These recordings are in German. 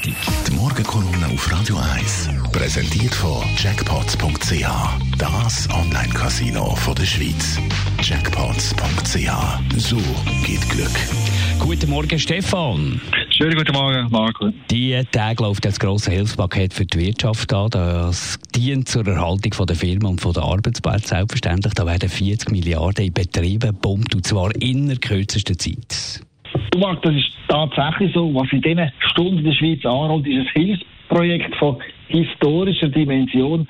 Zeitung. Die Morgenkolumne auf Radio 1. Präsentiert von Jackpots.ch. Das Online-Casino der Schweiz. Jackpots.ch. So geht Glück. Guten Morgen, Stefan. Schönen guten Morgen, Marco. Die Tage läuft das grosse Hilfspaket für die Wirtschaft an. Das dient zur Erhaltung der Firmen und der Arbeitsplätze selbstverständlich. Da werden 40 Milliarden in Betriebe gepumpt, und zwar in der kürzesten Zeit. Du Marc, das ist tatsächlich so. Was in diesen Stunden in der Schweiz anrollt, ist ein Hilfsprojekt von historischer Dimension.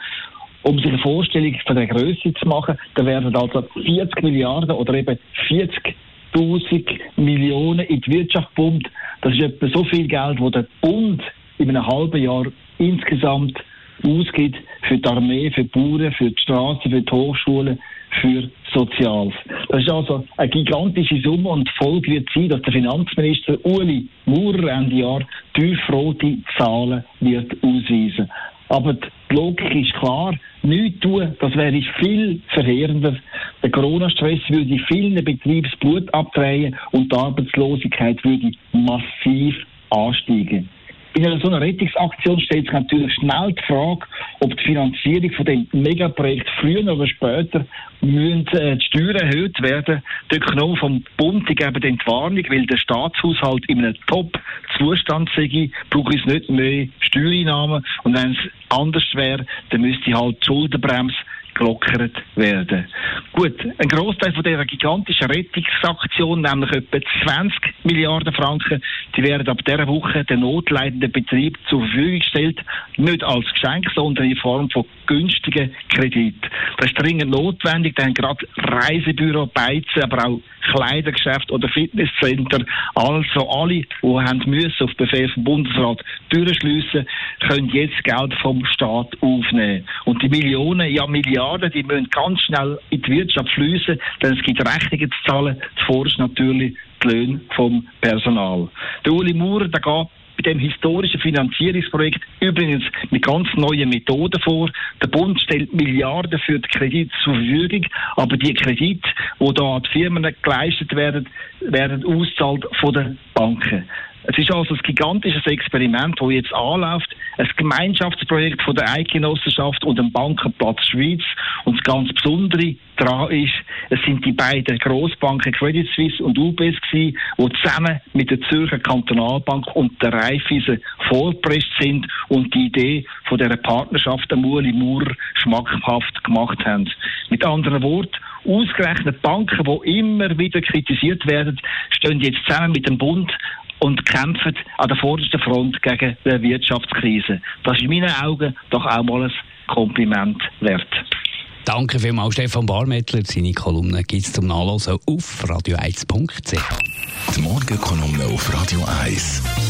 Um sich eine Vorstellung von der Größe zu machen, da werden also 40 Milliarden oder eben 40 1000 Millionen in die Wirtschaft pumpt. Das ist etwa so viel Geld, das der Bund in einem halben Jahr insgesamt ausgibt für die Armee, für die Bauern, für die Straßen, für die Hochschulen, für Soziales. Das ist also eine gigantische Summe und die Folge wird sein, dass der Finanzminister Uli Maurer Ende Jahr tiefrote Zahlen wird ausweisen. Aber die Logik ist klar, nichts tun, das wäre viel verheerender. Der Corona-Stress würde vielen Betrieben das Blut abdrehen und die Arbeitslosigkeit würde massiv ansteigen. In einer so einer Rettungsaktion stellt sich natürlich schnell die Frage, ob die Finanzierung von dem Megaprojekt früher oder später müssen, äh, die Steuern erhöht werden. Die Ökonomen vom Bund die geben dann die Warnung, weil der Staatshaushalt in einem Top-Zustand sei, braucht es nicht mehr Steuereinnahmen. Und wenn es anders wäre, dann müsste halt die Schuldenbremse gelockert werden. Gut, ein Großteil von dieser gigantischen Rettungsaktion, nämlich etwa 20 Milliarden Franken, die werden ab dieser Woche den notleidenden Betrieb zur Verfügung gestellt, nicht als Geschenk, sondern in Form von günstigen Kredit. Das ist dringend notwendig, denn gerade Reisebüro, Beizen, aber auch Kleidergeschäft oder Fitnesscenter, also alle, die haben müssen auf Befehl vom Bundesrat durchschliessen, können jetzt Geld vom Staat aufnehmen. Und die Millionen, ja Milliarden, die müssen ganz schnell in die Wirtschaft fließen, denn es gibt Rechnungen zu zahlen, zuvor ist natürlich die Löhne vom Personal. Der Uli Maurer, der geht bei dem historischen Finanzierungsprojekt übrigens mit ganz neuen Methoden vor. Der Bund stellt Milliarden für die Kredite zur Verfügung, aber die Kredite, die da an die Firmen geleistet werden, werden ausgezahlt von den Banken. Es ist also ein gigantisches Experiment, das jetzt anläuft. Ein Gemeinschaftsprojekt von der Eidgenossenschaft und dem Bankenplatz Schweiz. Und das ganz Besondere daran ist, es sind die beiden Grossbanken Credit Suisse und UBS gewesen, die zusammen mit der Zürcher Kantonalbank und der Raiffeisen vorgepresst sind und die Idee von dieser Partnerschaft der Muli Maurer schmackhaft gemacht haben. Mit anderen Worten, ausgerechnet Banken, die immer wieder kritisiert werden, stehen jetzt zusammen mit dem Bund und kämpfen an der vordersten Front gegen die Wirtschaftskrise. Das ist in meinen Augen doch auch mal ein Kompliment wert. Danke vielmals, Stefan Barmettler. Seine Kolumne gibt es zum Nachlesen auf radio1.ch. Die Morgenkolumne auf Radio 1.